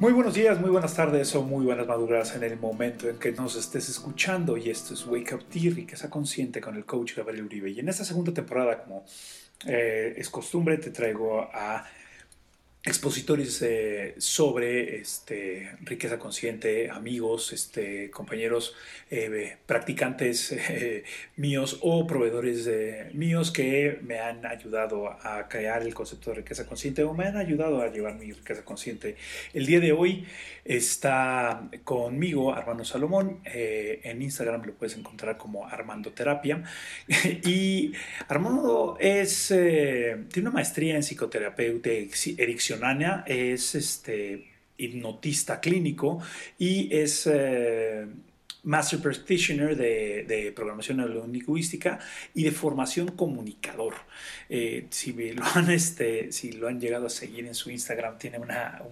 Muy buenos días, muy buenas tardes o muy buenas madrugadas en el momento en que nos estés escuchando. Y esto es Wake Up Tea, riqueza consciente con el coach Gabriel Uribe. Y en esta segunda temporada, como eh, es costumbre, te traigo a expositores eh, sobre este, riqueza consciente, amigos, este, compañeros, eh, practicantes eh, míos o proveedores míos que me han ayudado a crear el concepto de riqueza consciente o me han ayudado a llevar mi riqueza consciente. El día de hoy está conmigo Armando Salomón. en Instagram lo puedes encontrar como Armando Terapia. y Armando tiene una maestría en psicoterapeuta es este, hipnotista clínico y es eh, Master Practitioner de, programación neurolingüística y de formación comunicador. Eh, si, lo han, este, si lo han llegado a seguir en su Instagram, tiene una,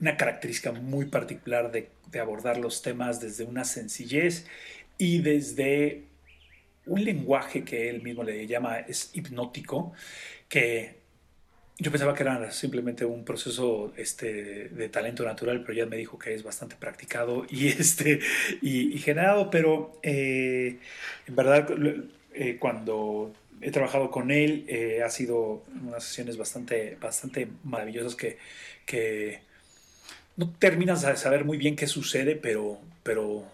una característica muy particular de, de abordar los temas desde una sencillez y desde un lenguaje que él mismo le llama es hipnótico, que yo pensaba que era simplemente un proceso este, de talento natural, pero ya me dijo que es bastante practicado y, este, y, generado, pero eh, en verdad eh, cuando he trabajado con él eh, ha sido unas sesiones bastante, bastante maravillosas que, que no terminas de saber muy bien qué sucede, pero, pero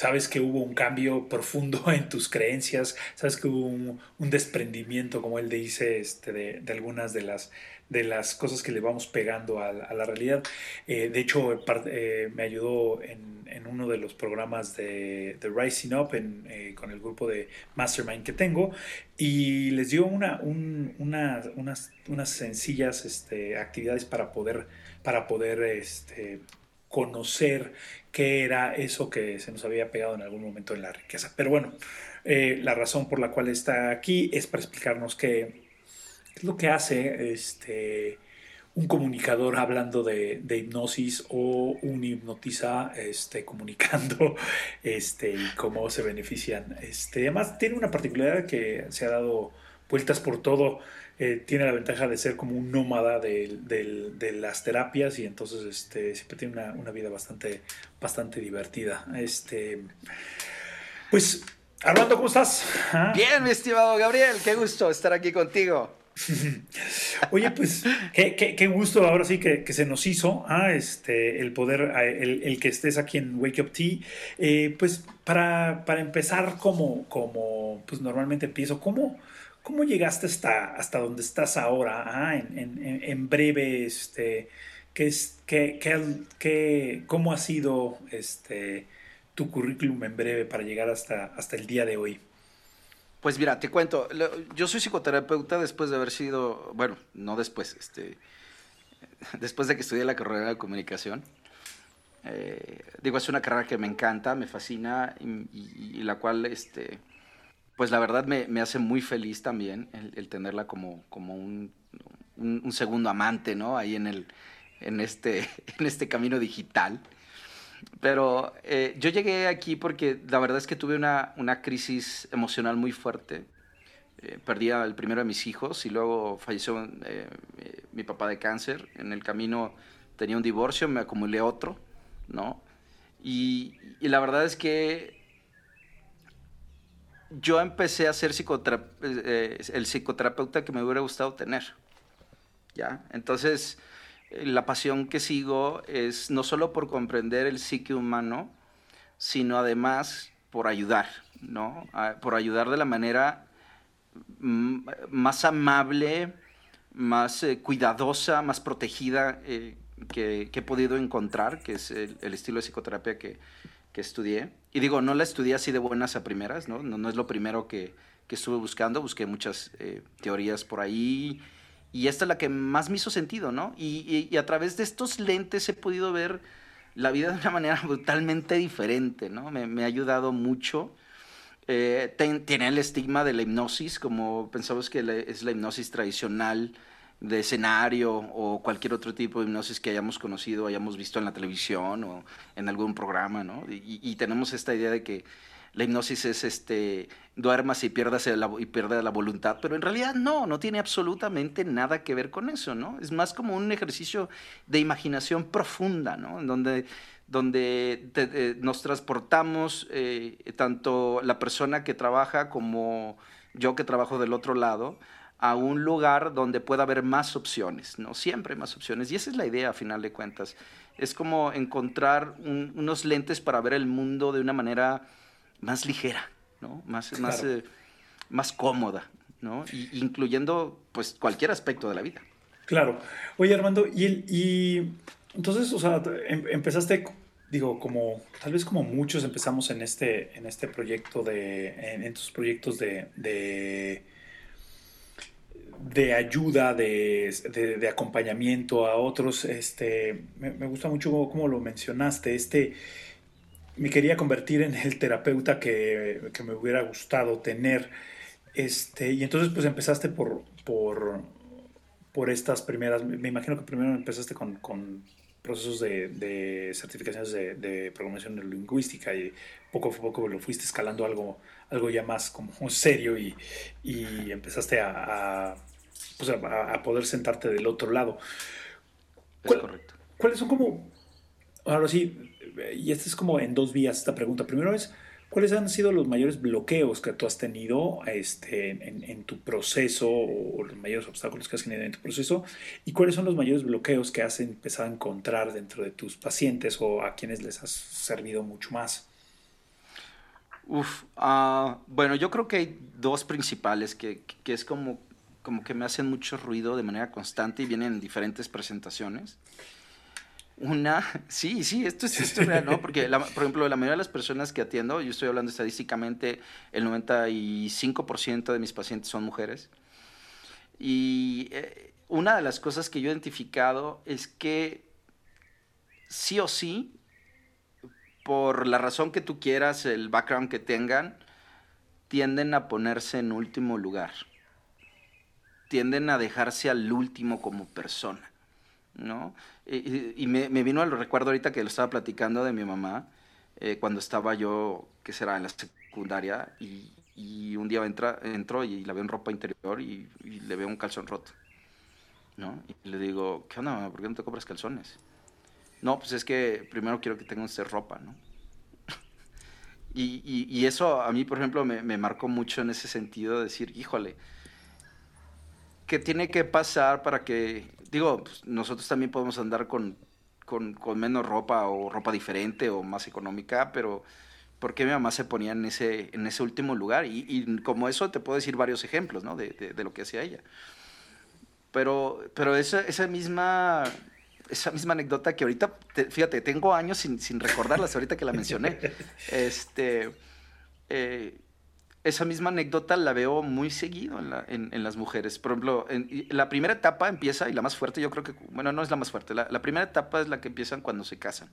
sabes que hubo un cambio profundo en tus creencias, sabes que hubo un, desprendimiento, como él dice, este, de, algunas de las, cosas que le vamos pegando a, la realidad. Eh, de hecho, eh, me ayudó en, uno de los programas de, Rising Up eh, con el grupo de Mastermind que tengo y les dio una, unas, unas, sencillas este, actividades para poder, para poder este, conocer qué era eso que se nos había pegado en algún momento en la riqueza. Pero bueno, eh, la razón por la cual está aquí es para explicarnos qué, es lo que hace este, un comunicador hablando de, hipnosis o un hipnotiza este, comunicando este, y cómo se benefician. Este, además, tiene una particularidad que se ha dado vueltas por todo eh, tiene la ventaja de ser como un nómada de, las terapias y entonces este, siempre tiene una, vida bastante, bastante divertida. Este, pues, Armando, ¿cómo estás? ¿Ah? Bien, mi estimado Gabriel, qué gusto estar aquí contigo. Oye, pues qué, gusto ahora sí que, se nos hizo ah, este, el poder, ah, el, que estés aquí en Wake Up Tea. Eh, pues para, para, empezar, como, como pues normalmente empiezo, ¿cómo, ¿Cómo llegaste hasta, hasta donde estás ahora? Ah, en, breve, este, ¿qué es, qué, qué, ¿cómo ha sido este, tu currículum en breve para llegar hasta, hasta el día de hoy? Pues mira, te cuento, yo soy psicoterapeuta después de haber sido, bueno, no después, este, después de que estudié la carrera de comunicación. Eh, digo, es una carrera que me encanta, me fascina y, y la cual, este, pues la verdad me, hace muy feliz también el, tenerla como, como un, segundo amante, ¿no? Ahí en, el, en, este, en este camino digital. Pero eh, yo llegué aquí porque la verdad es que tuve una, crisis emocional muy fuerte. Eh, perdí al primero de mis hijos y luego falleció eh, mi papá de cáncer. En el camino tenía un divorcio, me acumulé otro, ¿no? y la verdad es que yo empecé a ser eh, el psicoterapeuta que me hubiera gustado tener. ¿ya? Entonces, eh, la pasión que sigo es no solo por comprender el psique humano, sino además por ayudar, ¿no? por ayudar de la manera más amable, más eh, cuidadosa, más protegida que, he podido encontrar, que es el estilo de psicoterapia que, que estudié. Y digo, no la estudié así de buenas a primeras, ¿no? No, es lo primero que, que, estuve buscando, busqué muchas eh, teorías por ahí. Y esta es la que más me hizo sentido, ¿no? Y, y, a través de estos lentes he podido ver la vida de una manera brutalmente diferente, ¿no? Me, me ha ayudado mucho. Eh, tiene el estigma de la hipnosis, como pensamos que es la hipnosis tradicional, de escenario o cualquier otro tipo de hipnosis que hayamos conocido, hayamos visto en la televisión o en algún programa, ¿no? Y, tenemos esta idea de que la hipnosis es este, duermas y pierdas la, y pierdas la voluntad, pero en realidad no, no tiene absolutamente nada que ver con eso, ¿no? Es más como un ejercicio de imaginación profunda, ¿no? En donde, donde eh, nos transportamos, eh, tanto la persona que trabaja como yo que trabajo del otro lado, a un lugar donde pueda haber más opciones, ¿no? Siempre hay más opciones. Y esa es la idea, a final de cuentas. Es como encontrar unos lentes para ver el mundo de una manera más ligera, ¿no? Más, más, eh, más cómoda, ¿no? incluyendo, pues, cualquier aspecto de la vida. Claro. Oye, Armando, y, y entonces, o sea, em, empezaste, digo, como, tal vez como muchos empezamos en este, en este proyecto de, en, tus proyectos de de ayuda, de, acompañamiento a otros. Este, me, gusta mucho como, lo mencionaste. Este, me quería convertir en el terapeuta que, me hubiera gustado tener. Este, y entonces pues empezaste por, por, por estas primeras, me imagino que primero empezaste con, procesos de, certificaciones de, programación lingüística y poco a poco lo fuiste escalando algo, algo ya más como serio y, empezaste a, pues, a, poder sentarte del otro lado. Es correcto. ¿Cuáles son como, ahora sí, y esta es como en dos vías esta pregunta. Primero es, ¿cuáles han sido los mayores bloqueos que tú has tenido este, en, tu proceso o los mayores obstáculos que has tenido en tu proceso? ¿Y cuáles son los mayores bloqueos que has empezado a encontrar dentro de tus pacientes o a quienes les has servido mucho más? Uf, ah, bueno, yo creo que hay dos principales que, que es como como que me hacen mucho ruido de manera constante y vienen en diferentes presentaciones. Una, sí, sí, esto es, esto real, ¿no? Porque, por ejemplo, la mayoría de las personas que atiendo, yo estoy hablando estadísticamente, el 95% de mis pacientes son mujeres. Y eh, una de las cosas que yo he identificado es que sí o sí, por la razón que tú quieras, el background que tengan, tienden a ponerse en último lugar tienden a dejarse al último como persona, ¿no? Y, me, vino al recuerdo ahorita que lo estaba platicando de mi mamá, eh, cuando estaba yo, que será en la secundaria, y, un día entra, entro y la veo en ropa interior y, le veo un calzón roto, ¿no? Y le digo, ¿qué onda, mamá? ¿Por qué no te compras calzones? No, pues es que primero quiero que tenga usted ropa, ¿no? y, eso a mí, por ejemplo, me, me marcó mucho en ese sentido, de decir, híjole, ¿Qué tiene que pasar para que, digo, pues, nosotros también podemos andar con, con, menos ropa o ropa diferente o más económica, pero ¿por qué mi mamá se ponía en ese, en ese último lugar? Y, como eso te puedo decir varios ejemplos, ¿no? De, de, lo que hacía ella. Pero, pero esa, esa misma esa misma anécdota que ahorita, fíjate, tengo años sin, sin recordarlas, ahorita que la mencioné. Este, eh, esa misma anécdota la veo muy seguido en, en, las mujeres. Por ejemplo, en, la primera etapa empieza, y la más fuerte, yo creo que, bueno, no es la más fuerte, la, la primera etapa es la que empiezan cuando se casan,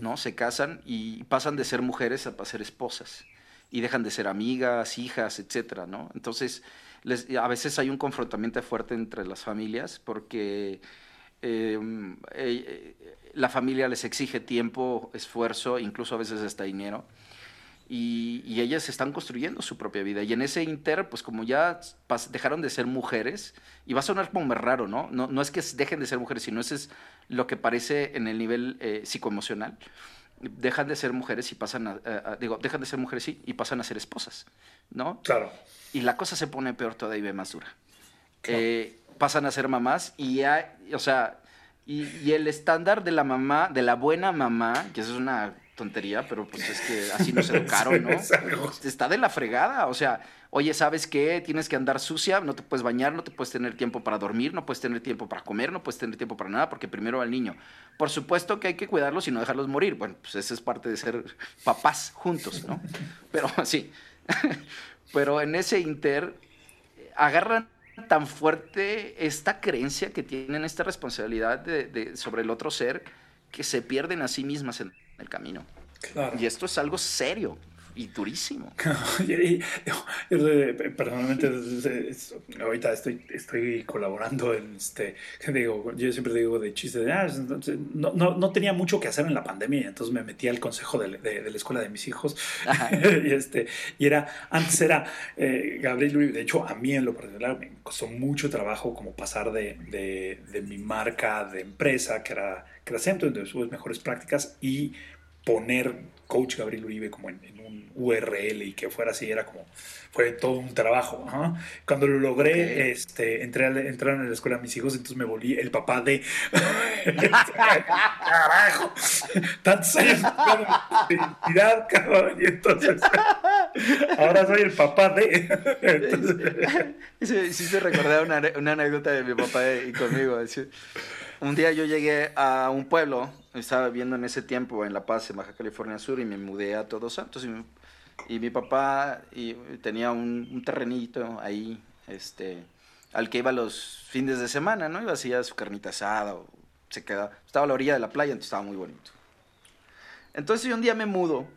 ¿no? Se casan y pasan de ser mujeres a ser esposas, y dejan de ser amigas, hijas, etcétera, ¿no? Entonces, les, a veces hay un confrontamiento fuerte entre las familias porque em, eh, la familia les exige tiempo, esfuerzo, incluso a veces hasta dinero y, ellas están construyendo su propia vida. Y en ese inter, pues como ya dejaron de ser mujeres, y va a sonar como raro, ¿no? ¿no? No es que dejen de ser mujeres, sino eso es lo que parece en el nivel eh, psicoemocional. Dejan de ser mujeres y pasan a, digo, dejan de ser mujeres y, y, pasan a ser esposas, ¿no? Claro. Y la cosa se pone peor todavía y más dura. Eh, pasan a ser mamás y ya, o sea, y, y, el estándar de la mamá, de la buena mamá, que eso es una tontería, pero pues es que así no se educaron, ¿no? Está de la fregada, o sea, oye, ¿sabes qué? Tienes que andar sucia, no te puedes bañar, no te puedes tener tiempo para dormir, no puedes tener tiempo para comer, no puedes tener tiempo para nada, porque primero al niño. Por supuesto que hay que cuidarlos y no dejarlos morir. Bueno, pues esa es parte de ser papás juntos, ¿no? Pero sí. pero en ese inter agarran tan fuerte esta creencia que tienen esta responsabilidad de, sobre el otro ser que se pierden a sí mismas en el camino. Y esto es algo serio, y durísimo. personalmente, ahorita estoy, estoy colaborando en este, digo, yo siempre digo de chiste de, ah, no, no, no, tenía mucho que hacer en la pandemia, entonces me metí al consejo de, de, la escuela de mis hijos. y, este, y era, antes era eh, Gabriel, de hecho, a mí en lo particular me costó mucho trabajo como pasar de, de mi marca de empresa, que era, que era Centro, entonces mejores prácticas, y poner coach Gabriel Uribe como en, un URL y que fuera así, era como, fue todo un trabajo. Cuando lo logré, este, entré a, entraron a la escuela mis hijos, entonces me volví el papá de... Carajo, tantos años de identidad, cabrón, y entonces... Ahora soy el papá de... sí, sí, se recordaba una, una, anécdota de mi papá y conmigo. Un día yo llegué a un pueblo estaba viviendo en ese tiempo en La Paz, en Baja California Sur, y me mudé a Todos Santos. Y, mi papá tenía un, terrenito ahí, este, al que iba los fines de semana, ¿no? Iba hacía su carnita asada, se quedaba, estaba a la orilla de la playa, entonces estaba muy bonito. Entonces yo un día me mudo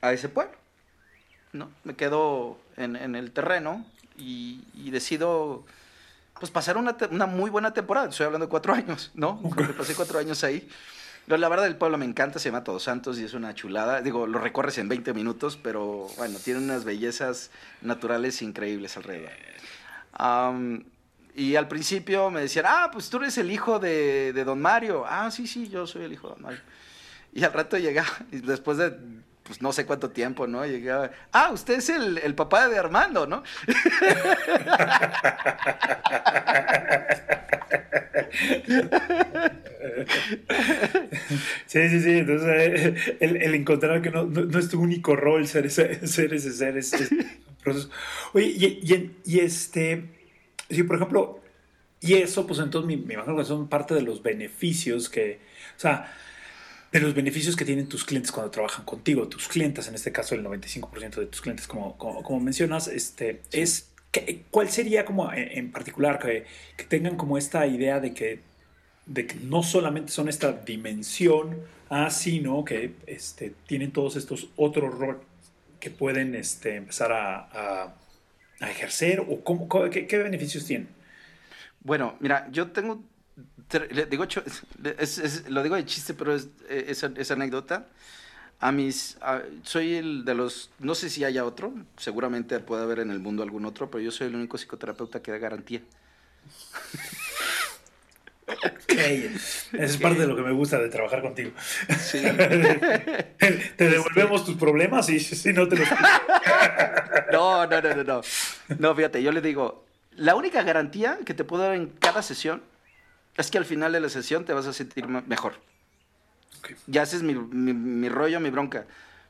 a ese pueblo, ¿no? Me quedo en, en el terreno y, y decido pues pasar una, una, muy buena temporada. Estoy hablando de cuatro años, ¿no? pasé cuatro años ahí la verdad del pueblo me encanta, se llama Todos Santos y es una chulada. Digo, lo recorres en 20 minutos, pero bueno, tiene unas bellezas naturales increíbles alrededor. y al principio me decían, ah, pues tú eres el hijo de, de, Don Mario. Ah, sí, sí, yo soy el hijo de Don Mario. Y al rato llegaba, y después de pues no sé cuánto tiempo, ¿no? Llegaba, ah, usted es el, el papá de Armando, ¿no? Sí, sí, sí. Entonces, eh, el, encontrar que no, no, es tu único rol ser ese ser, ese ser, ese, proceso. Oye, y, y, este, sí, por ejemplo, y eso, pues entonces me, me imagino que son parte de los beneficios que, o sea, de los beneficios que tienen tus clientes cuando trabajan contigo, tus clientes, en este caso el 95% de tus clientes, como, como, mencionas, este, es ¿cuál sería como en, particular que, que, tengan como esta idea de que, de que no solamente son esta dimensión, ah, sino que este, tienen todos estos otros roles que pueden este, empezar a, a, ejercer o cómo, qué, qué beneficios tienen? Bueno, mira, yo tengo digo, lo digo de chiste, pero es, esa, anécdota. A mis, soy el de los, no sé si haya otro, seguramente puede haber en el mundo algún otro, pero yo soy el único psicoterapeuta que da garantía. Okay. Es parte de lo que me gusta de trabajar contigo. te devolvemos tus problemas y si no te los... no, no, no, no, no. No, fíjate, yo le digo, la única garantía que te puedo dar en cada sesión es que al final de la sesión te vas a sentir mejor. Ya ese es mi, mi, rollo, mi bronca.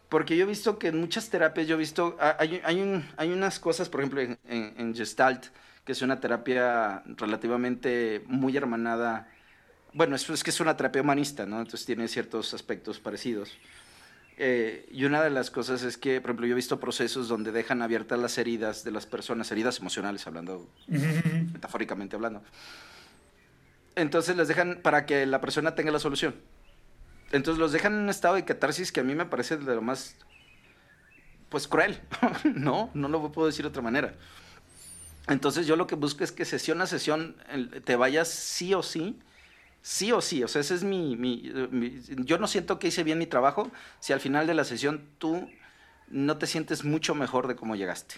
Porque yo he visto que en muchas terapias, yo he visto, hay, hay, un, hay unas cosas, por ejemplo, en, en, Gestalt, que es una terapia relativamente muy hermanada. Bueno, es, es que es una terapia humanista, ¿no? Entonces tiene ciertos aspectos parecidos. Eh, y una de las cosas es que, por ejemplo, yo he visto procesos donde dejan abiertas las heridas de las personas, heridas emocionales, hablando, metafóricamente hablando entonces les dejan para que la persona tenga la solución. Entonces los dejan en un estado de catarsis que a mí me parece de lo más, pues cruel, ¿no? No lo puedo decir de otra manera. Entonces yo lo que busco es que sesión a sesión te vayas sí o sí, sí o sí. O sea, ese es mi, mi, Yo no siento que hice bien mi trabajo si al final de la sesión tú no te sientes mucho mejor de cómo llegaste,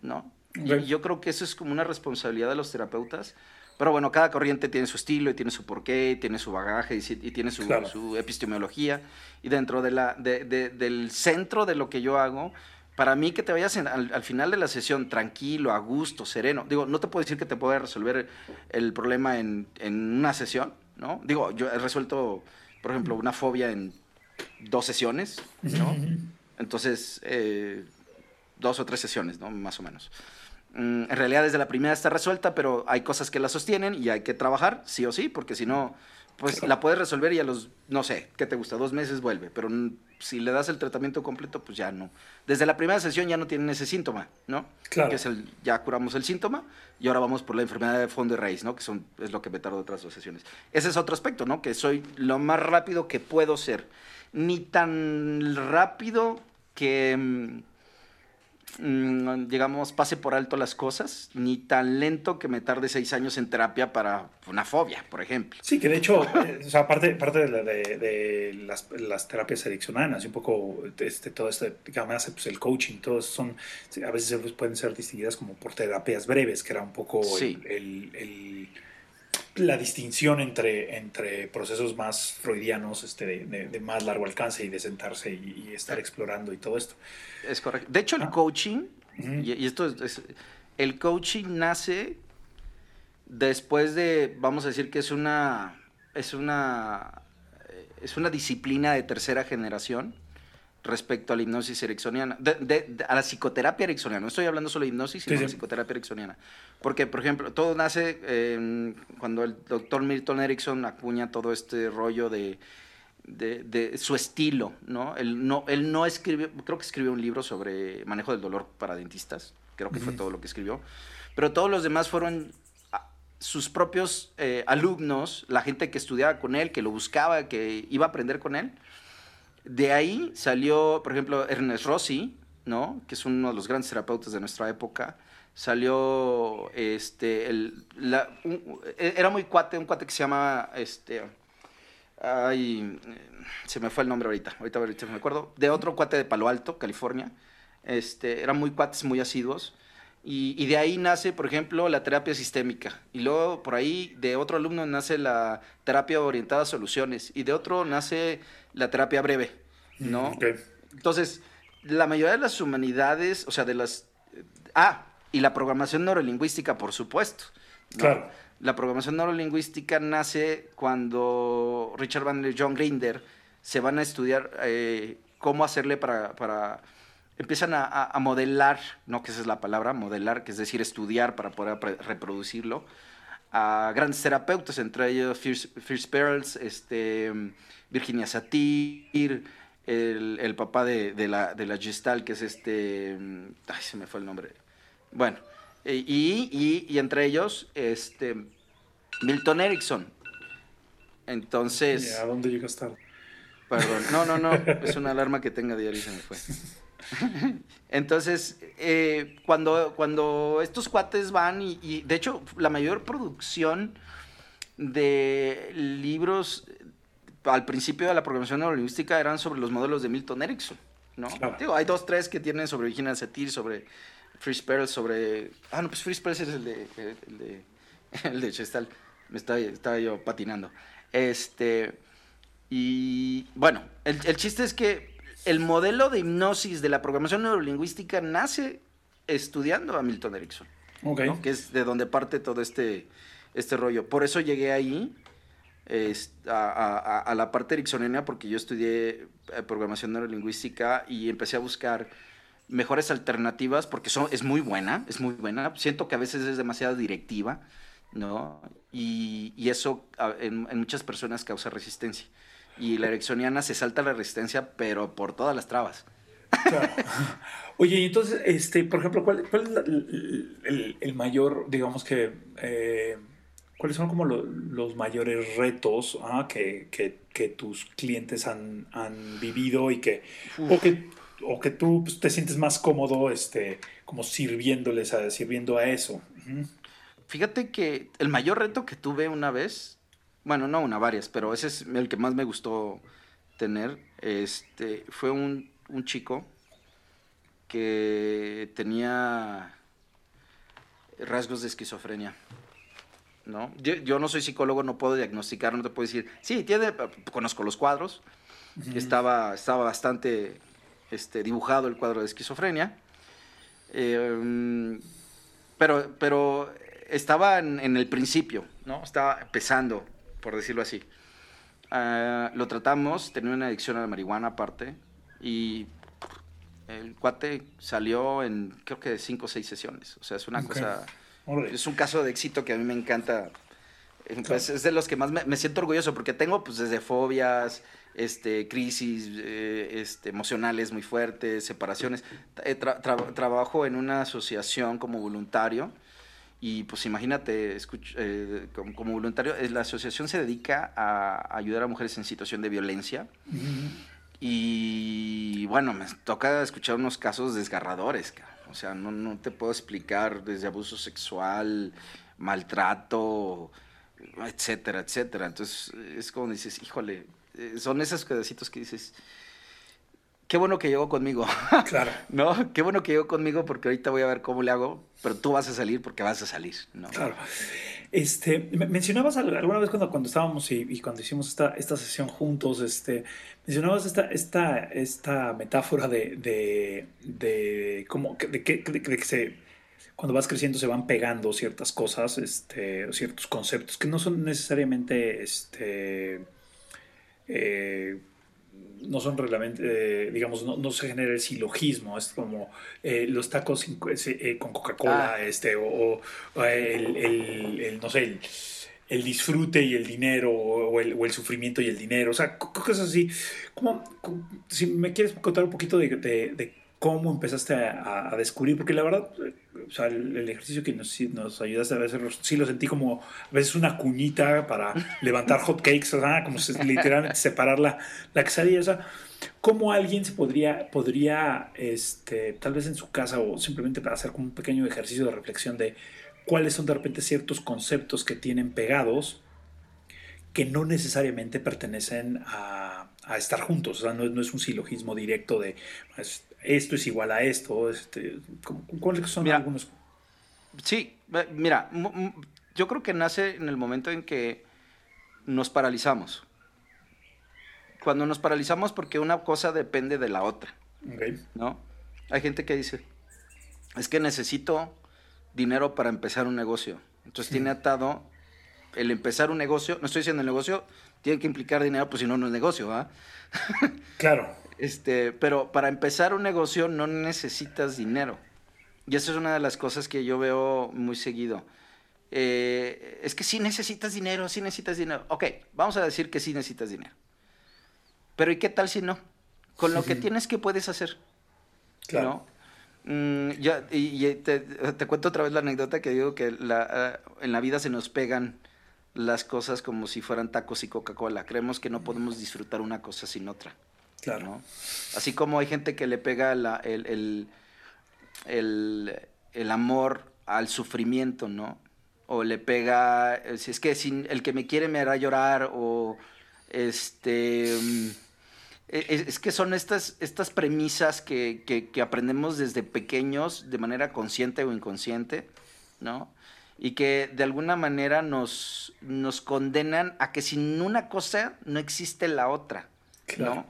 ¿no? Y yo creo que eso es como una responsabilidad de los terapeutas pero bueno, cada corriente tiene su estilo y tiene su porqué, tiene su bagaje y, tiene su, epistemología. Y dentro de la, del centro de lo que yo hago, para mí que te vayas al, final de la sesión tranquilo, a gusto, sereno. Digo, no te puedo decir que te pueda resolver el problema en, una sesión, ¿no? Digo, yo he resuelto, por ejemplo, una fobia en dos sesiones, ¿no? Entonces, eh, dos o tres sesiones, ¿no? Más o menos. Mm, en realidad desde la primera está resuelta, pero hay cosas que la sostienen y hay que trabajar, sí o sí, porque si no, pues la puedes resolver y a los, no sé, ¿qué te gusta? Dos meses vuelve, pero si le das el tratamiento completo, pues ya no. Desde la primera sesión ya no tienen ese síntoma, ¿no? Claro. Que es el, ya curamos el síntoma y ahora vamos por la enfermedad de fondo de raíz, ¿no? Que son, es lo que me tardo otras dos sesiones. Ese es otro aspecto, ¿no? Que soy lo más rápido que puedo ser. Ni tan rápido que Mm, digamos, pase por alto las cosas, ni tan lento que me tarde seis años en terapia para una fobia, por ejemplo. Sí, que de hecho, eh, o sea, parte, parte de, de, las, las, terapias adiccionales, un poco este, todo esto, además pues, el coaching, todos son, a veces pueden ser distinguidas como por terapias breves, que era un poco el, el la distinción entre, entre procesos más freudianos este, de, más largo alcance y de sentarse y, estar explorando y todo esto. Es correcto. De hecho, el ah. coaching, y, esto es, el coaching nace después de, vamos a decir que es una, es una, es una disciplina de tercera generación respecto a la hipnosis ericksoniana, a la psicoterapia ericksoniana. No estoy hablando solo de hipnosis, sino de la psicoterapia ericksoniana. Porque, por ejemplo, todo nace cuando el doctor Milton Erickson acuña todo este rollo de, su estilo, ¿no? Él, ¿no? él no escribió, creo que escribió un libro sobre manejo del dolor para dentistas, creo que fue todo lo que escribió, pero todos los demás fueron ah, sus propios eh, alumnos, la gente que estudiaba con él, que lo buscaba, que iba a aprender con él, de ahí salió, por ejemplo, Ernest Rossi, ¿no? Que es uno de los grandes terapeutas de nuestra época. Salió, este, el, e, era muy cuate, un cuate que se llama, este, ay, se me fue el nombre ahorita, ahorita, ahorita me acuerdo, de otro cuate de Palo Alto, California. Este, eran muy cuates, muy asiduos. Y, y, de ahí nace, por ejemplo, la terapia sistémica. Y luego por ahí de otro alumno nace la terapia orientada a soluciones. Y de otro nace la terapia breve, ¿no? Mm, Entonces, la mayoría de las humanidades, o sea, de las... Ah, y la programación neurolingüística, por supuesto. Claro. La programación neurolingüística nace cuando Richard Van der John Grinder se van a estudiar eh, cómo hacerle para, para empiezan a, a, modelar, no que esa es la palabra, modelar, que es decir, estudiar para poder reproducirlo, a grandes terapeutas, entre ellos Fierce, Pearls, este, Virginia Satir, el, el papá de, de, la, de la Gestal, que es este, ay, se me fue el nombre. Bueno, y, y, y entre ellos, este, Milton Erickson. Entonces... ¿A dónde llegas tarde? Perdón, no, no, no, es una alarma que tenga diario y se me fue. Entonces, eh, cuando, cuando estos cuates van y, de hecho, la mayor producción de libros al principio de la programación neurolingüística eran sobre los modelos de Milton Erickson, ¿no? hay dos, tres que tienen sobre Virginia Satir, sobre Fritz Perls, sobre... Ah, no, pues Fritz Perls es el de... El de, el de Chestal. Me estaba, estaba, yo patinando. Este... Y bueno, el, el chiste es que el modelo de hipnosis de la programación neurolingüística nace estudiando a Milton Erickson. Que es de donde parte todo este, este rollo. Por eso llegué ahí a, la parte ericksoniana, porque yo estudié eh, programación neurolingüística y empecé a buscar mejores alternativas, porque son, es muy buena, es muy buena. Siento que a veces es demasiado directiva, ¿no? Y, eso en, en muchas personas causa resistencia y la ericksoniana se salta la resistencia, pero por todas las trabas. Oye, entonces, este, por ejemplo, ¿cuál, es el, mayor, digamos que, eh, cuáles son como los mayores retos ah, que, tus clientes han, vivido y que, o que, o que tú pues, te sientes más cómodo, este, como sirviéndoles, a, sirviendo a eso? Fíjate que el mayor reto que tuve una vez bueno, no una, varias, pero ese es el que más me gustó tener. Este, fue un, chico que tenía rasgos de esquizofrenia. ¿no? Yo, no soy psicólogo, no puedo diagnosticar, no te puedo decir, sí, tiene, conozco los cuadros, estaba, estaba bastante este, dibujado el cuadro de esquizofrenia, em, pero, pero estaba en, en, el principio, ¿no? estaba empezando por decirlo así. Ah, lo tratamos, tenía una adicción a la marihuana aparte, y el cuate salió en creo que cinco o seis sesiones. O sea, es una cosa. Es un caso de éxito que a mí me encanta. Pues, es de los que más me, siento orgulloso porque tengo pues desde fobias, este, crisis eh, este, emocionales muy fuertes, separaciones. Eh, trabajo en una asociación como voluntario y pues imagínate, eh, como, voluntario, eh, la asociación se dedica a ayudar a mujeres en situación de violencia. Y bueno, me toca escuchar unos casos desgarradores, o sea, no, no te puedo explicar desde abuso sexual, maltrato, etcétera, etcétera. Entonces es como dices, híjole, eh, son esos pedacitos que dices, qué bueno que llegó conmigo. Claro. ¿No? Qué bueno que llegó conmigo porque ahorita voy a ver cómo le hago, pero tú vas a salir porque vas a salir, ¿no? Claro. Este, mencionabas alguna vez cuando, cuando estábamos y, cuando hicimos esta, esta sesión juntos, este, mencionabas esta, esta, esta metáfora de, de, de cómo, de, que, de, que se, cuando vas creciendo se van pegando ciertas cosas, este, ciertos conceptos que no son necesariamente, este, eh, no son realmente, eh, digamos, no, se genera el silogismo, es como eh, los tacos eh, con Coca-Cola, ah. este, o, el, no sé, el, disfrute y el dinero, o el, sufrimiento y el dinero, o sea, cosas así. Como, si me quieres contar un poquito de, de cómo empezaste a, descubrir, porque la verdad, o sea, el, ejercicio que nos, nos ayudaste a hacer, sí lo sentí como a veces una cuñita para levantar hot cakes, o sea, como literalmente separar la, la quesadilla, o sea, cómo alguien se podría, podría este, tal vez en su casa o simplemente para hacer como un pequeño ejercicio de reflexión de cuáles son de repente ciertos conceptos que tienen pegados que no necesariamente pertenecen a, a estar juntos, o sea, no, no, es un silogismo directo de pues, esto es igual a esto. Este, ¿Cuáles son algunos? Sí, mira, yo creo que nace en el momento en que nos paralizamos. Cuando nos paralizamos porque una cosa depende de la otra. ¿No? Hay gente que dice, es que necesito dinero para empezar un negocio. Entonces tiene atado el empezar un negocio, no estoy diciendo el negocio, tiene que implicar dinero, pues si no, no es negocio, ¿ah? Claro. Este, pero para empezar un negocio no necesitas dinero. Y eso es una de las cosas que yo veo muy seguido. Eh, es que sí necesitas dinero, sí necesitas dinero. Ok, vamos a decir que sí necesitas dinero. Pero ¿y qué tal si no? Con lo que tienes, ¿qué puedes hacer? Claro. Mm, ya, y, te, cuento otra vez la anécdota que digo que la, ah, en la vida se nos pegan las cosas como si fueran tacos y Coca-Cola. Creemos que no podemos disfrutar una cosa sin otra. Claro. Así como hay gente que le pega el, el, amor al sufrimiento, ¿no? O le pega, si es que sin, el que me quiere me hará llorar, o este... Mm, e, es, que son estas, estas premisas que, que, aprendemos desde pequeños de manera consciente o inconsciente, ¿no? Y que de alguna manera nos, nos condenan a que sin una cosa no existe la otra, ¿no?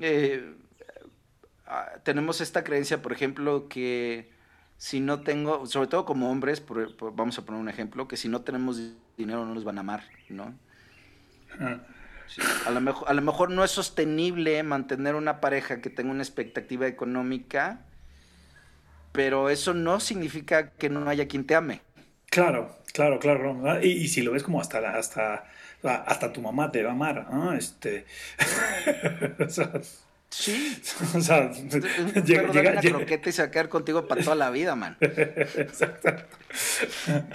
Eh, ah, tenemos esta creencia, por ejemplo, que si no tengo, sobre todo como hombres, vamos a poner un ejemplo, que si no tenemos dinero no nos van a amar, ¿no? a, lo mejor, a lo mejor no es sostenible mantener una pareja que tenga una expectativa económica, pero eso no significa que no haya quien te ame. Claro, claro, claro. Y, si lo ves como hasta, hasta hasta tu mamá te va a amar, ¿no? Este. sí. O sea, llega, llega, una croqueta y se va a quedar contigo para toda la vida, man. Exacto.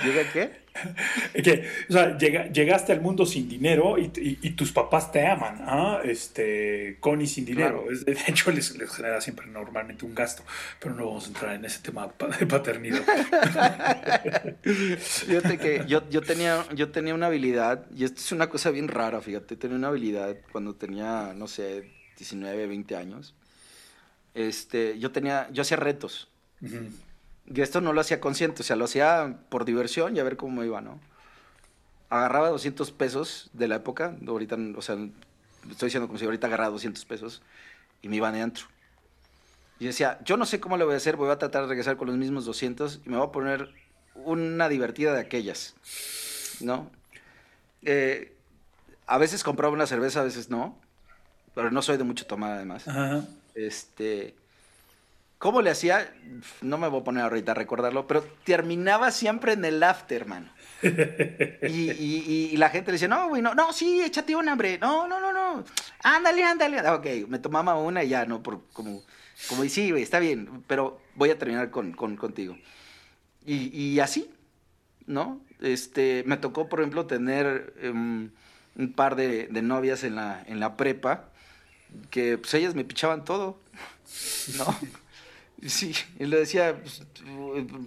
¿Llega qué? que, o sea, llegaste al mundo sin dinero y, tus papás te aman, ¿ah? este, con y sin dinero. De hecho, les, genera siempre normalmente un gasto, pero no vamos a entrar en ese tema de paternidad. fíjate que yo, yo, tenía, yo tenía una habilidad, y esto es una cosa bien rara, fíjate, tenía una habilidad cuando tenía, no sé, 19, 20 años. Este, yo tenía, yo hacía retos. Y esto no lo hacía consciente, o sea, lo hacía por diversión y a ver cómo iba, ¿no? Agarraba 200 pesos de la época, ahorita, o sea, estoy diciendo como si ahorita agarraba 200 pesos y me iban adentro. Y decía, yo no sé cómo le voy a hacer, voy a tratar de regresar con los mismos 200 y me voy a poner una divertida de aquellas, ¿no? Eh, a veces compraba una cerveza, a veces no, pero no soy de mucho tomar además. Ajá. Este, ¿Cómo le hacía? No me voy a poner ahorita a recordarlo, pero terminaba siempre en el after, man. Y, la gente le decía, no, güey, no, no, sí, échate una, hambre. No, no, no, no. Ándale, ándale. Ah, ok, me tomaba una y ya, ¿no? Por, como, como, y sí, güey, está bien, pero voy a terminar con, contigo. Y, así, ¿no? Este, me tocó, por ejemplo, tener em, un par de, de, novias en la, en la prepa que pues ellas me pichaban todo, ¿no? Sí, y le decía, pues,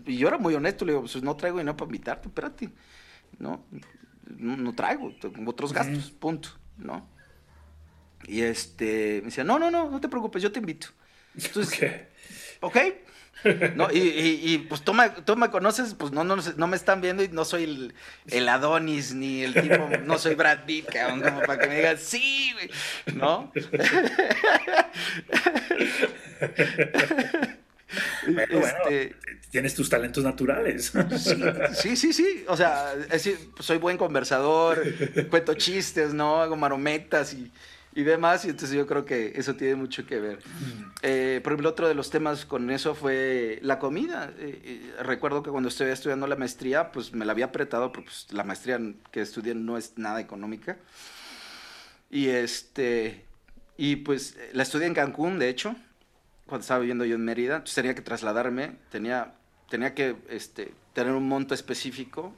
y yo era muy honesto, le digo, pues no traigo dinero para invitarte, espérate, ¿no? No, traigo, tengo otros gastos, punto, ¿no? Y este, me decía, no, no, no, no te preocupes, yo te invito. Entonces, ok, no, y, y, pues tú me, tú me, conoces, pues no, no, no me están viendo y no soy el, el Adonis ni el tipo, no soy Brad Pitt, cabrón, como para que me digan, sí, güey, este, tienes tus talentos naturales. Sí, sí, sí, o sea, soy buen conversador, cuento chistes, ¿no? Hago marometas y y demás, y entonces yo creo que eso tiene mucho que ver. Eh, por ejemplo, otro de los temas con eso fue la comida. Eh, eh, recuerdo que cuando estuve estudiando la maestría, pues me la había apretado, porque pues, la maestría que estudié no es nada económica. Y este, y pues la estudié en Cancún, de hecho, cuando estaba viviendo yo en Mérida, entonces tenía que trasladarme, tenía, tenía que este, tener un monto específico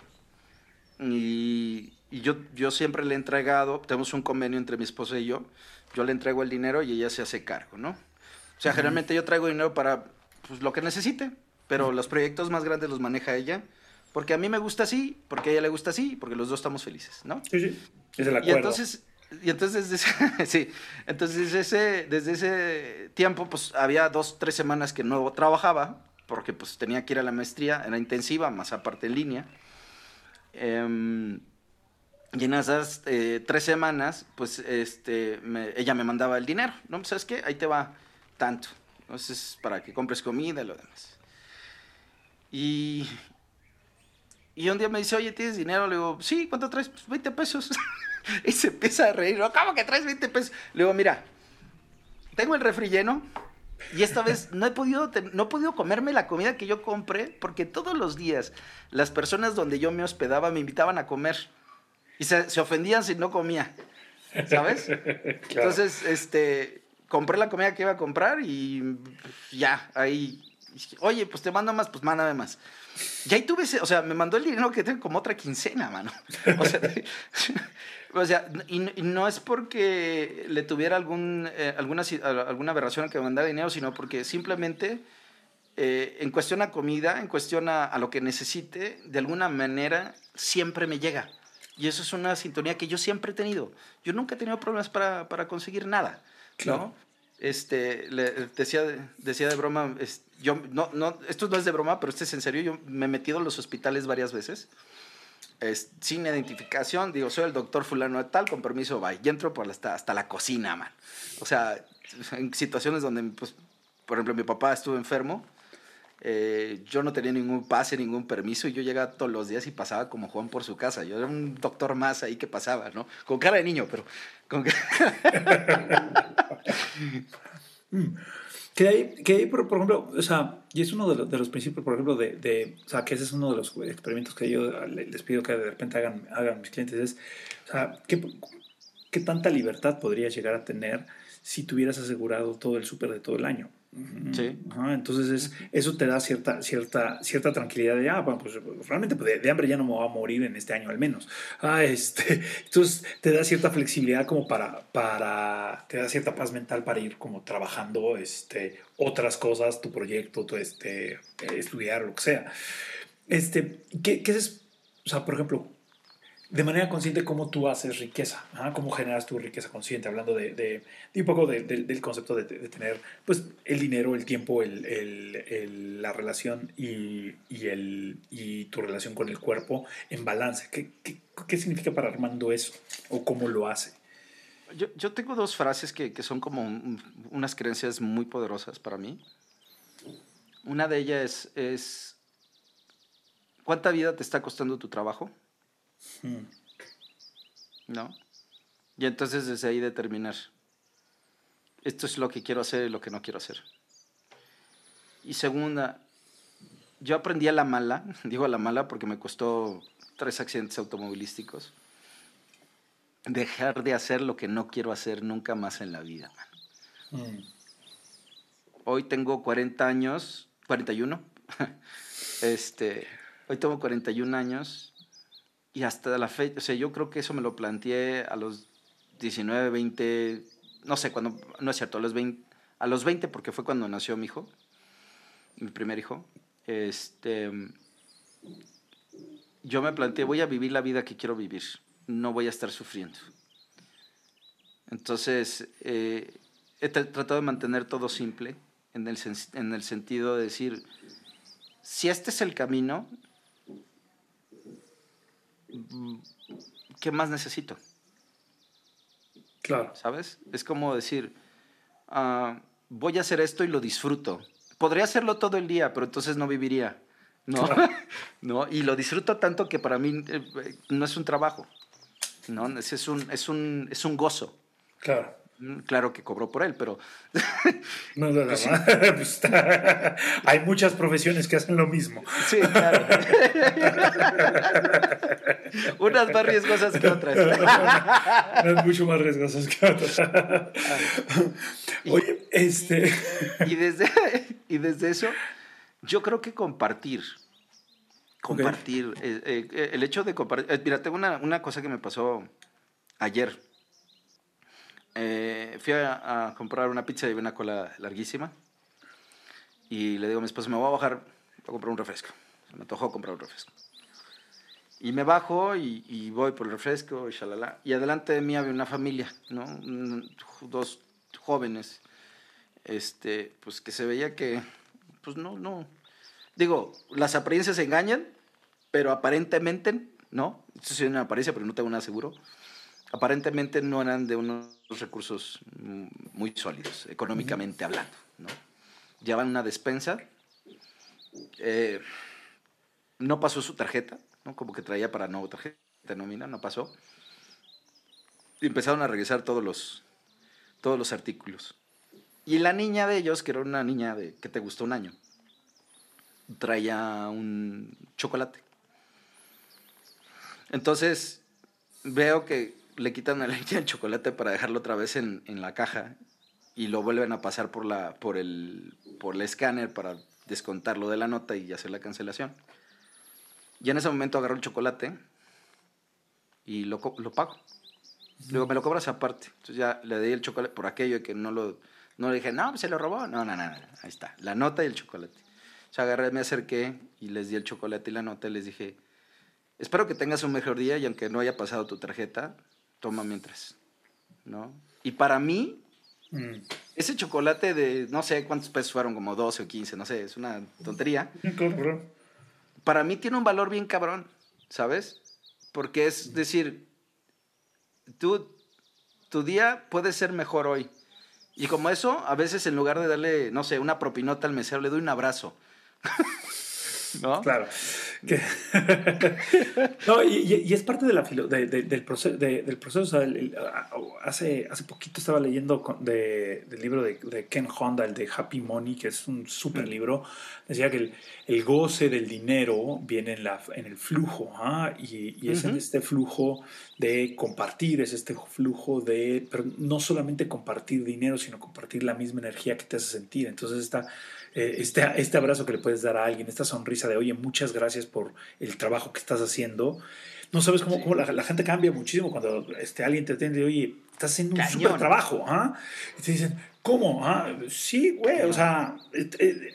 y y yo, yo siempre le he entregado, tenemos un convenio entre mi esposa y yo, yo le entrego el dinero y ella se hace cargo, ¿no? O sea, generalmente yo traigo dinero para pues, lo que necesite, pero los proyectos más grandes los maneja ella, porque a mí me gusta así, porque a ella le gusta así, porque los dos estamos felices, ¿no? Sí, sí, es el acuerdo. Y entonces, y entonces desde sí, entonces ese, desde ese tiempo, pues había dos, tres semanas que no trabajaba, porque pues tenía que ir a la maestría, era intensiva, más aparte en línea. Eh, y en esas eh, tres semanas, pues este, ella me mandaba el dinero, ¿no? Pues, ¿Sabes qué? Ahí te va tanto. Entonces, para que compres comida y lo demás. Y, y un día me dice, oye, ¿tienes dinero? Le digo, sí, ¿cuánto traes? Pues 20 pesos. y se empieza a reír. ¿Cómo que traes 20 pesos? Le digo, mira, tengo el refri lleno y esta vez no he podido, no he podido comerme la comida que yo compré porque todos los días las personas donde yo me hospedaba me invitaban a comer y se, ofendían si no comía, ¿sabes? Entonces, este, compré la comida que iba a comprar y ya, ahí, oye, pues te mando más, pues mándame más. Y ahí tuve, o sea, me mandó el dinero que tengo como otra quincena, mano. O sea, y, no es porque le tuviera algún, eh, alguna, alguna aberración a que mandara dinero, sino porque simplemente eh, en cuestión a comida, en cuestión a, a, lo que necesite, de alguna manera siempre me llega. Y eso es una sintonía que yo siempre he tenido. Yo nunca he tenido problemas para, para conseguir nada. Claro. Este, le, decía, decía de broma, yo, no, no, esto no es de broma, pero este es en serio. Yo me he metido en los hospitales varias veces. Es, sin identificación, digo, soy el doctor fulano de tal, con permiso, va, y entro por hasta, hasta la cocina, man. O sea, en situaciones donde, pues, por ejemplo, mi papá estuvo enfermo, eh, yo no tenía ningún pase, ningún permiso y yo llegaba todos los días y pasaba como Juan por su casa. Yo era un doctor más ahí que pasaba, ¿no? Con cara de niño, pero con mm. Que hay, que hay por, ejemplo, o sea, y es uno de los, de los, principios, por ejemplo, de, o sea, que ese es uno de los experimentos que yo les pido que de repente hagan, hagan mis clientes, es, o sea, ¿qué, ¿qué tanta libertad podrías llegar a tener si tuvieras asegurado todo el súper de todo el año? Sí. entonces es, eso te da cierta, cierta, cierta tranquilidad de, ah, bueno, pues realmente pues, de, hambre ya no me voy a morir en este año al menos. Ah, este, entonces te da cierta flexibilidad como para, para, te da cierta paz mental para ir como trabajando este, otras cosas, tu proyecto, tu, este, estudiar, lo que sea. Este, ¿qué, qué es, o sea, por ejemplo, de manera consciente cómo tú haces riqueza, cómo generas tu riqueza consciente, hablando de, un poco del concepto de, tener pues, el dinero, el tiempo, la relación y, y, el, y tu relación con el cuerpo en balance. ¿Qué, significa para Armando eso o cómo lo hace? Yo, tengo dos frases que, son como unas creencias muy poderosas para mí. Una de ellas es, ¿cuánta vida te está costando tu trabajo? Hmm. ¿No? Y entonces desde ahí determinar, esto es lo que quiero hacer y lo que no quiero hacer. Y segunda, yo aprendí a la mala, digo a la mala porque me costó tres accidentes automovilísticos, dejar de hacer lo que no quiero hacer nunca más en la vida. Hmm. Hoy tengo 40 años, 41. este, hoy tengo 41 años y hasta la fecha, o sea, yo creo que eso me lo planteé a los 19, 20, no sé, cuando, no es cierto, a los 20, a los 20 porque fue cuando nació mi hijo, mi primer hijo, este, yo me planteé, voy a vivir la vida que quiero vivir, no voy a estar sufriendo. Entonces, eh, he tratado de mantener todo simple en el, en el sentido de decir, si este es el camino, ¿qué más necesito? Claro. ¿Sabes? Es como decir, ah, voy a hacer esto y lo disfruto. Podría hacerlo todo el día, pero entonces no viviría. ¿no? ¿No? Y lo disfruto tanto que para mí eh, no es un trabajo, ¿no? Es, un, es, un, es un gozo. Claro. Mm, claro que cobró por él, pero... No, no, no. Pues pues hay muchas profesiones que hacen lo mismo. Sí, claro. Unas más riesgosas que otras. Unas mucho más riesgosas que otras. Oye, este... Y desde, y desde eso, yo creo que compartir, compartir, eh, eh, el hecho de compartir... Eh, mira, tengo una, una cosa que me pasó ayer eh, fui a, comprar una pizza y una cola larguísima. Y le digo a mi esposa, me voy a bajar a comprar un refresco. Me antojó comprar un refresco. Y me bajo y, voy por el refresco y shalala. Y adelante de mí había una familia, ¿no? Dos jóvenes, este, pues que se veía que, pues no, no. Digo, las apariencias engañan, pero aparentemente, ¿no? Esto es una apariencia, pero no tengo nada seguro aparentemente no eran de unos recursos muy sólidos, económicamente hablando. ¿no? Llevaban una despensa, eh, no pasó su tarjeta, ¿no? como que traía para nuevo tarjeta nómina, no pasó. Y empezaron a regresar todos los, todos los artículos. Y la niña de ellos, que era una niña de, que te gustó un año, traía un chocolate. Entonces, veo que le quitan la leche al chocolate para dejarlo otra vez en, en, la caja y lo vuelven a pasar por, la, por, el, por el escáner para descontarlo de la nota y hacer la cancelación. Y en ese momento agarró el chocolate y lo, lo pago. Luego me lo cobras aparte. Entonces ya le di el chocolate por aquello que no lo no le dije, no, pues se lo robó. No, no, no, no, ahí está, la nota y el chocolate. O sea, agarré, me acerqué y les di el chocolate y la nota y les dije, espero que tengas un mejor día y aunque no haya pasado tu tarjeta, toma mientras, ¿no? Y para mí, mm. ese chocolate de, no sé cuántos pesos fueron, como 12 o 15, no sé, es una tontería. Para mí tiene un valor bien cabrón, ¿sabes? Porque es decir, tú, tu día puede ser mejor hoy. Y como eso, a veces en lugar de darle, no sé, una propinota al mesero, le doy un abrazo. ¿No? Claro. no, y, es parte de la del proceso. del proceso hace, hace poquito estaba leyendo del libro de, Ken Honda, el de Happy Money, que es un súper libro. Decía que el, el, goce del dinero viene en, la, en el flujo, ¿ah? y, es en este flujo de compartir, es este flujo de, pero no solamente compartir dinero, sino compartir la misma energía que te hace sentir. Entonces, esta eh, este, este abrazo que le puedes dar a alguien, esta sonrisa de, oye, muchas gracias por el trabajo que estás haciendo. No sabes cómo, cómo la, gente cambia muchísimo cuando este, alguien te atiende, oye, estás haciendo un súper trabajo. ¿ah? Y te dicen, ¿cómo? ¿Ah? Sí, güey, o sea, eh, eh,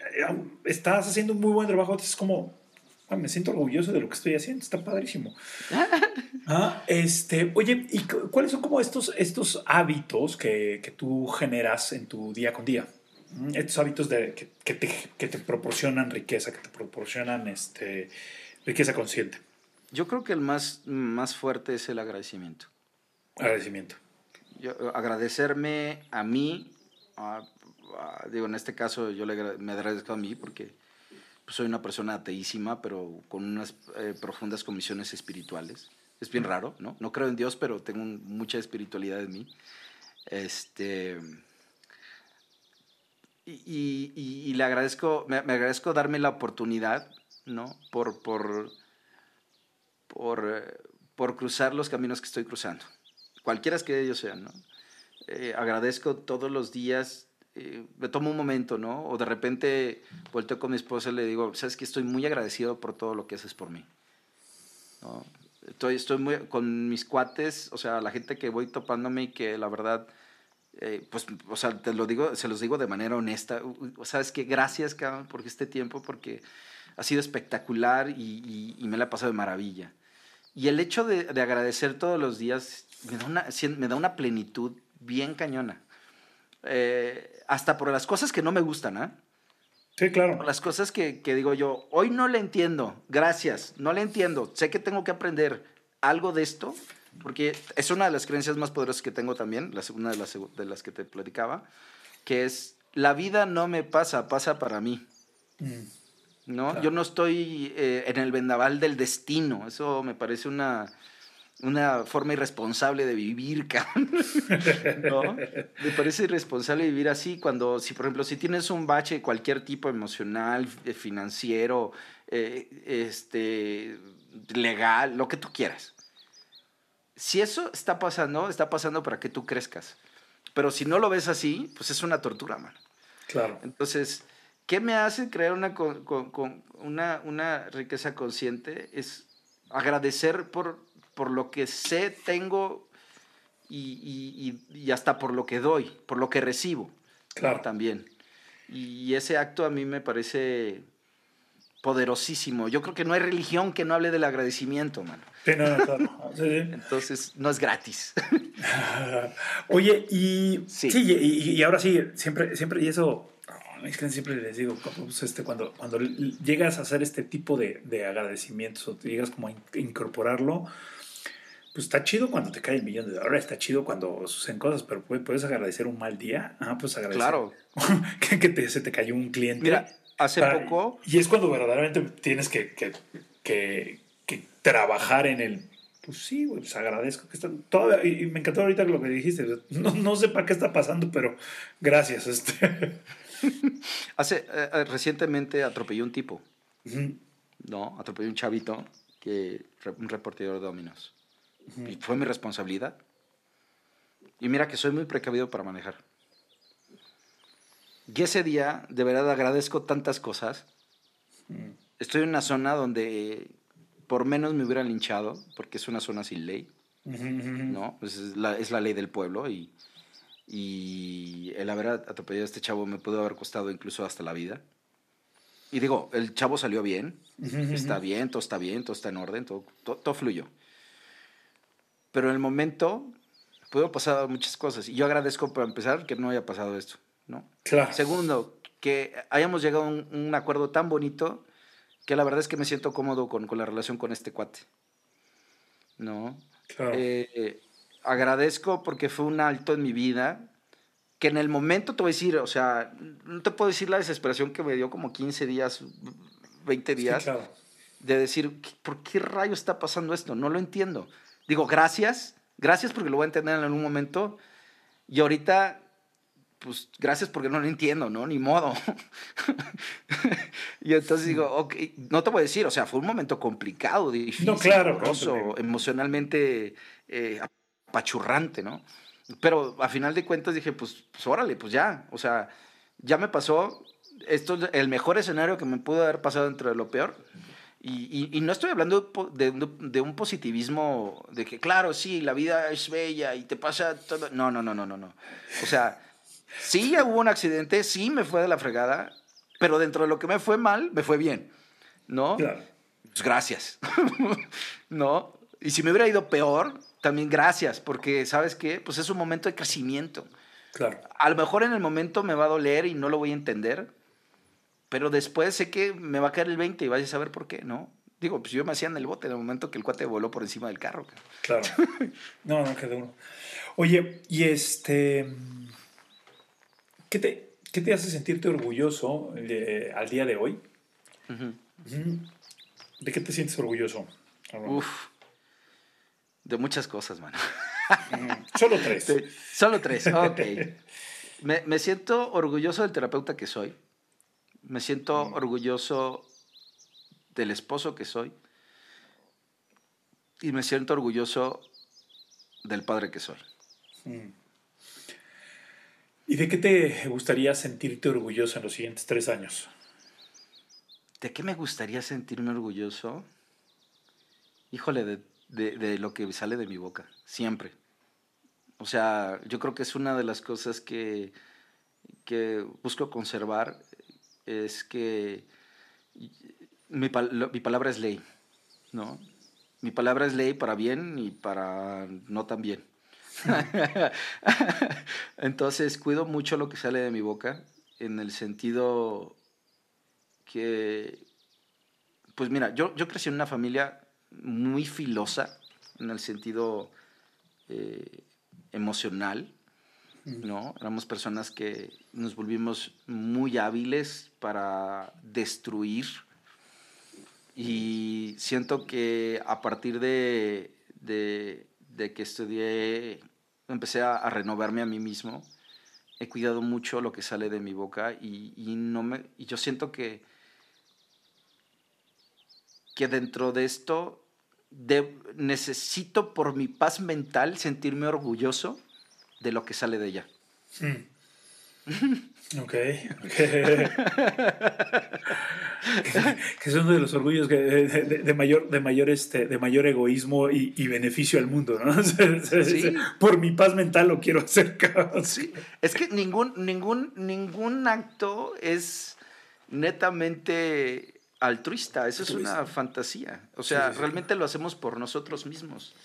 estás haciendo un muy buen trabajo. Es como, me siento orgulloso de lo que estoy haciendo, está padrísimo. ah, este, oye, ¿y cuáles son como estos, estos hábitos que, que tú generas en tu día con día? Estos hábitos de, que, te, proporcionan riqueza, que te proporcionan este, riqueza consciente? Yo creo que el más, más fuerte es el agradecimiento. Agradecimiento. agradecerme a mí, digo, en este caso yo le, me agradezco a mí porque pues, soy una persona ateísima, pero con unas eh, profundas comisiones espirituales. Es bien raro, ¿no? No creo en Dios, pero tengo mucha espiritualidad en mí. Este, y, le agradezco, me, agradezco darme la oportunidad, ¿no? Por, por, por, por, cruzar los caminos que estoy cruzando, cualquiera que ellos sean, ¿no? Eh, agradezco todos los días, eh, me tomo un momento, ¿no? O de repente vuelto con mi esposa y le digo, sabes que estoy muy agradecido por todo lo que haces por mí, ¿no? Estoy, estoy muy, con mis cuates, o sea, la gente que voy topándome y que la verdad eh, pues, o sea, te lo digo, se los digo de manera honesta. Sabes que gracias, cabrón, por este tiempo, porque ha sido espectacular y, y, me la ha pasado de maravilla. Y el hecho de, de agradecer todos los días me da una, me da una plenitud bien cañona. Eh, hasta por las cosas que no me gustan, ¿ah? Sí, claro. Por las cosas que, que, digo yo, hoy no le entiendo, gracias, no le entiendo, sé que tengo que aprender algo de esto, porque es una de las creencias más poderosas que tengo también, la, una de las, de las que te platicaba, que es, la vida no me pasa, pasa para mí. Mm. ¿No? Yo no estoy eh, en el vendaval del destino, eso me parece una, una forma irresponsable de vivir, ¿no? Me parece irresponsable vivir así cuando, si por ejemplo, si tienes un bache de cualquier tipo emocional, eh, financiero, eh, este, legal, lo que tú quieras, si eso está pasando, está pasando para que tú crezcas. Pero si no lo ves así, pues es una tortura, mano. Claro. Entonces, ¿qué me hace crear una, con, con, una, una riqueza consciente? Es agradecer por, por lo que sé, tengo y, y, y, hasta por lo que doy, por lo que recibo. Claro. También. Y ese acto a mí me parece poderosísimo. Yo creo que no hay religión que no hable del agradecimiento, mano. Sí, no, claro. Entonces, no es gratis. Oye, y sí, y, ahora sí, siempre, siempre, y eso, es que siempre les digo, pues, este, cuando, cuando llegas a hacer este tipo de, de agradecimientos o te llegas como a incorporarlo, pues está chido cuando te cae el millón de dólares, está chido cuando suceden cosas, pero puedes agradecer un mal día. Ah, pues agradecer. Claro. que, se te cayó un cliente. Mira, hace poco. Y es cuando verdaderamente tienes que, que, que, trabajar en el. Pues sí, pues agradezco que están. y me encantó ahorita lo que dijiste. No, no sé para qué está pasando, pero gracias. Este. hace. Eh, eh, recientemente atropelló un tipo. No, atropelló un chavito, que, un reportero de Dominos. Y fue mi responsabilidad. Y mira que soy muy precavido para manejar. Y ese día, de verdad, agradezco tantas cosas. Estoy en una zona donde por menos me hubieran linchado, porque es una zona sin ley. ¿no? Pues es, la, ley del pueblo y, y el haber atropellado a este chavo me pudo haber costado incluso hasta la vida. Y digo, el chavo salió bien, está bien, todo está bien, todo está en orden, todo, todo fluyó. Pero en el momento pudo pasar muchas cosas. Y yo agradezco, para empezar, que no haya pasado esto. ¿No? Claro. Segundo, que hayamos llegado a un, acuerdo tan bonito que la verdad es que me siento cómodo con, con la relación con este cuate. ¿No? Claro. Eh, agradezco porque fue un alto en mi vida que en el momento te voy a decir, o sea, no te puedo decir la desesperación que me dio como 15 días, 20 días, sí, claro. de decir, ¿por qué rayo está pasando esto? No lo entiendo. Digo, gracias, gracias porque lo voy a entender en algún momento. Y ahorita, pues, gracias porque no lo entiendo, ¿no? Ni modo. y entonces digo, ok, no te voy a decir, o sea, fue un momento complicado, difícil, no, claro, emocionalmente eh, apachurrante, ¿no? Pero a final de cuentas dije, pues, pues órale, pues ya, o sea, ya me pasó, esto es el mejor escenario que me pudo haber pasado dentro de lo peor. Y, y, no estoy hablando de, de, un positivismo de que, claro, sí, la vida es bella y te pasa todo. No, no, no, no, no, no. O sea, sí ya hubo un accidente, sí me fue de la fregada, pero dentro de lo que me fue mal, me fue bien. ¿No? Claro. Pues gracias. ¿No? Y si me hubiera ido peor, también gracias, porque, ¿sabes qué? Pues es un momento de crecimiento. Claro. A lo mejor en el momento me va a doler y no lo voy a entender, pero después sé que me va a caer el 20 y vaya a saber por qué, ¿no? Digo, pues yo me hacía en el bote en el momento que el cuate voló por encima del carro. Claro. No, no, quedó uno. Oye, y este. ¿Qué te, qué te hace sentirte orgulloso eh, al día de hoy? ¿De qué te sientes orgulloso? Uf. De muchas cosas, mano. Solo tres. solo tres, ok. me, me siento orgulloso del terapeuta que soy me siento mm. orgulloso del esposo que soy y me siento orgulloso del padre que soy. Mm. ¿Y de qué te gustaría sentirte orgulloso en los siguientes tres años? ¿De qué me gustaría sentirme orgulloso? Híjole, de, de, lo que sale de mi boca, siempre. O sea, yo creo que es una de las cosas que, que busco conservar, es que mi, mi palabra es ley, ¿no? Mi palabra es ley para bien y para no tan bien. Entonces cuido mucho lo que sale de mi boca en el sentido que, pues mira, yo, yo crecí en una familia muy filosa en el sentido eh, emocional, ¿no? Éramos personas que nos volvimos muy hábiles para destruir y siento que a partir de, de que estudié, empecé a, renovarme a mí mismo, he cuidado mucho lo que sale de mi boca y, no me, y yo siento que, que dentro de esto necesito por mi paz mental sentirme orgulloso de lo que sale de ella. Mm. Ok. que es uno de los orgullos de, mayor, de, mayor, este, de mayor egoísmo y, beneficio al mundo, ¿no? Por mi paz mental lo quiero hacer. Sí. Es que ningún, ningún, ningún acto es netamente altruista. Eso es una fantasía. O sea, realmente lo hacemos por nosotros mismos.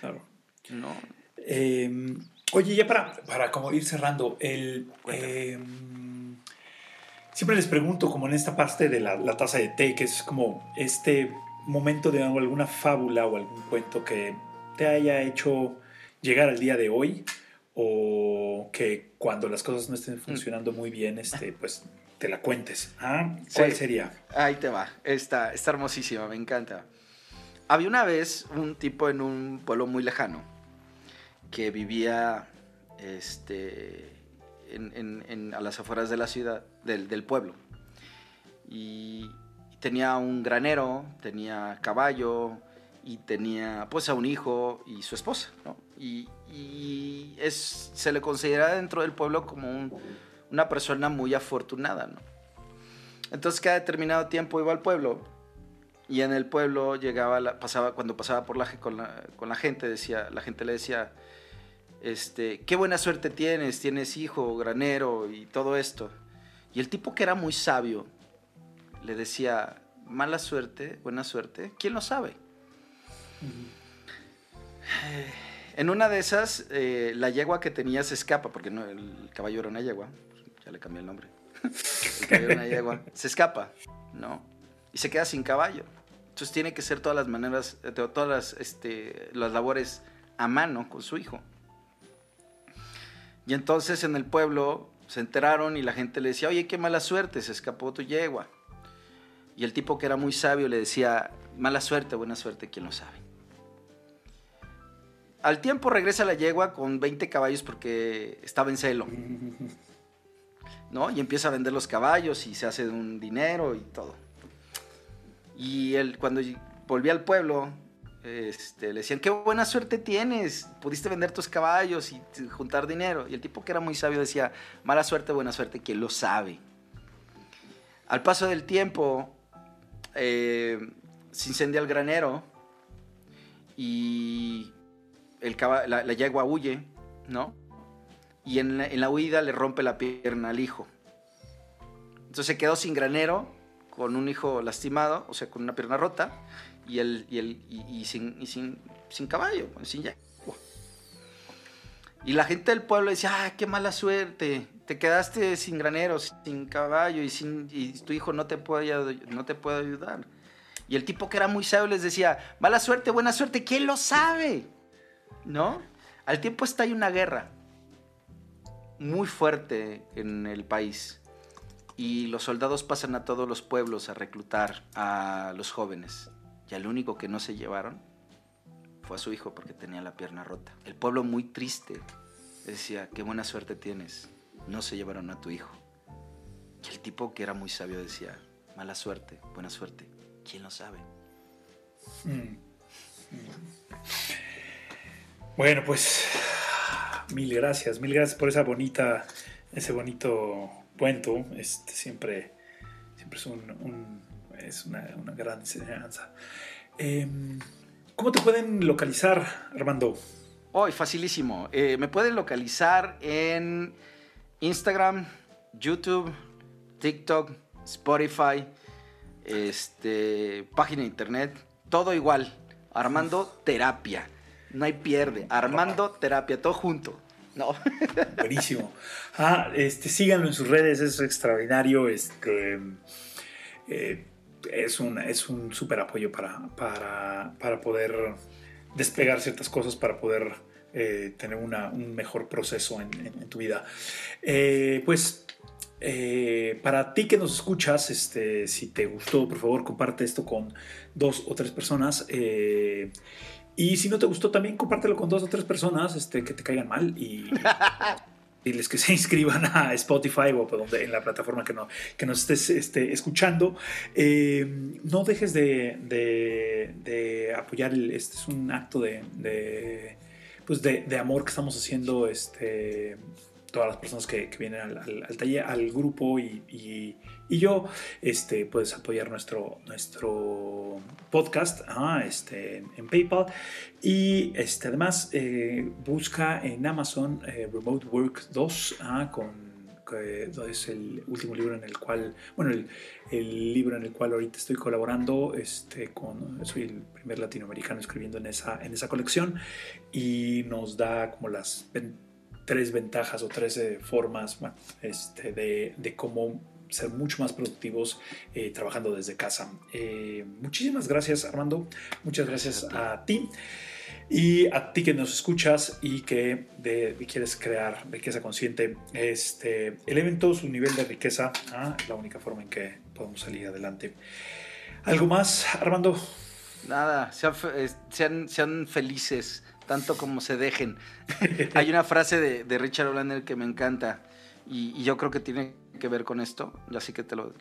Claro. ¿No? Eh, Oye, ya para, para como ir cerrando, el, em, siempre les pregunto, como en esta parte de la, la, taza de té, que es como este momento de alguna fábula o algún cuento que te haya hecho llegar al día de hoy o que cuando las cosas no estén mm. funcionando muy bien, este, pues te la cuentes. ¿Ah? ¿Cuál sería? Ahí te va. Está, está hermosísima, me encanta. Había una vez un tipo en un pueblo muy lejano que vivía este, a las afueras de la ciudad, del, pueblo. Y tenía un granero, tenía caballo y tenía pues a un hijo y su esposa, Y, es, se le considera dentro del pueblo como una persona muy afortunada, ¿no? Entonces cada determinado tiempo iba al pueblo y en el pueblo llegaba, pasaba, cuando pasaba por la, con, la, con la gente, decía, la gente le decía, este, qué buena suerte tienes, tienes hijo, granero y todo esto. Y el tipo que era muy sabio le decía, mala suerte, buena suerte, ¿quién lo sabe? En una de esas, eh, la yegua que tenía se escapa, porque no, el caballo era una yegua, ya le cambié el nombre. el caballo era una yegua, se escapa, ¿no? Y se queda sin caballo. Entonces tiene que hacer todas las maneras, eh, todas las, este, las labores a mano con su hijo. Y entonces en el pueblo se enteraron y la gente le decía, oye, qué mala suerte, se escapó tu yegua. Y el tipo que era muy sabio le decía, mala suerte, buena suerte, ¿quién lo sabe? Al tiempo regresa la yegua con 20 caballos porque estaba en celo. ¿No? Y empieza a vender los caballos y se hace un dinero y todo. Y él, cuando volvió al pueblo, este, le decían, qué buena suerte tienes, pudiste vender tus caballos y juntar dinero. Y el tipo que era muy sabio decía, mala suerte, buena suerte, que lo sabe. Al paso del tiempo, eh, se incendia el granero y el la, la, yegua huye, ¿no? Y en la, en la huida le rompe la pierna al hijo. Entonces se quedó sin granero, con un hijo lastimado, o sea, con una pierna rota y, el, y, el, y, sin, sin, sin, caballo, sin ya. Y la gente del pueblo decía, ah, qué mala suerte, te quedaste sin graneros, sin caballo y, sin, y tu hijo no te, puede, no te puede ayudar. Y el tipo que era muy sabio les decía, mala suerte, buena suerte, ¿quién lo sabe? ¿No? Al tiempo está ahí una guerra muy fuerte en el país y los soldados pasan a todos los pueblos a reclutar a los jóvenes. Y al único que no se llevaron fue a su hijo porque tenía la pierna rota. El pueblo muy triste decía, qué buena suerte tienes, no se llevaron a tu hijo. Y el tipo que era muy sabio decía, mala suerte, buena suerte, ¿quién lo sabe? Mm. Bueno, pues mil gracias, mil gracias por esa bonita, ese bonito cuento. Este siempre, siempre es un es una, gran enseñanza. Em, ¿Cómo te pueden localizar, Armando? Hoy, facilísimo. Eh, me pueden localizar en Instagram, YouTube, TikTok, Spotify, este, página de internet, todo igual. Armando Terapia. No hay pierde. Armando Terapia, todo junto. No. Buenísimo. Ah, este, síganlo en sus redes, es extraordinario. Este, eh, es un, es un súper apoyo para, para, poder desplegar ciertas cosas, para poder eh, tener un mejor proceso en, tu vida. Eh, pues para ti que nos escuchas, este, si te gustó, por favor, comparte esto con dos o tres personas. y si no te gustó, también compártelo con dos o tres personas este, que te caigan mal y diles que se inscriban a Spotify o donde, en la plataforma que, no, que nos estés este, escuchando. Eh, no dejes de, de, apoyar, este es un acto de, de pues de, amor que estamos haciendo este, todas las personas que, vienen al, taller, al grupo y, yo, este, puedes apoyar nuestro, nuestro podcast este, en PayPal. Y este, además, eh, busca en Amazon eh, Remote Work 2 con es el último libro en el cual, bueno, el, libro en el cual ahorita estoy colaborando, este, con, soy el primer latinoamericano escribiendo en esa, en esa colección y nos da como las tres ventajas o tres formas este, de, cómo ser mucho más productivos eh, trabajando desde casa. Eh, muchísimas gracias Armando, muchas gracias a ti. Y a ti que nos escuchas y que quieres crear riqueza consciente, este, eleven todo su nivel de riqueza, ¿ah? la única forma en que podemos salir adelante. ¿Algo más, Armando? Nada, sean, sean felices tanto como se dejen. Hay una frase de, Richard Olander que me encanta y, yo creo que tiene que ver con esto, así que te lo,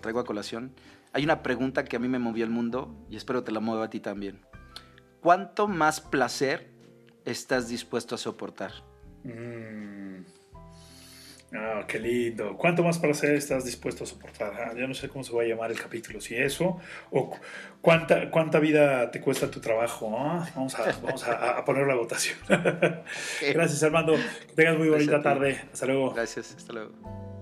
traigo a colación. Hay una pregunta que a mí me movió el mundo y espero te la mueva a ti también. ¿Cuánto más placer estás dispuesto a soportar? Mm. Ah, qué lindo. ¿Cuánto más placer estás dispuesto a soportar? Ah, ya no sé cómo se va a llamar el capítulo, si eso, o cuánta, cuánta vida te cuesta tu trabajo. Ah, vamos, a, vamos a, poner la votación. Gracias, Armando. Que tengas muy bonita tarde. Hasta luego. Gracias, hasta luego.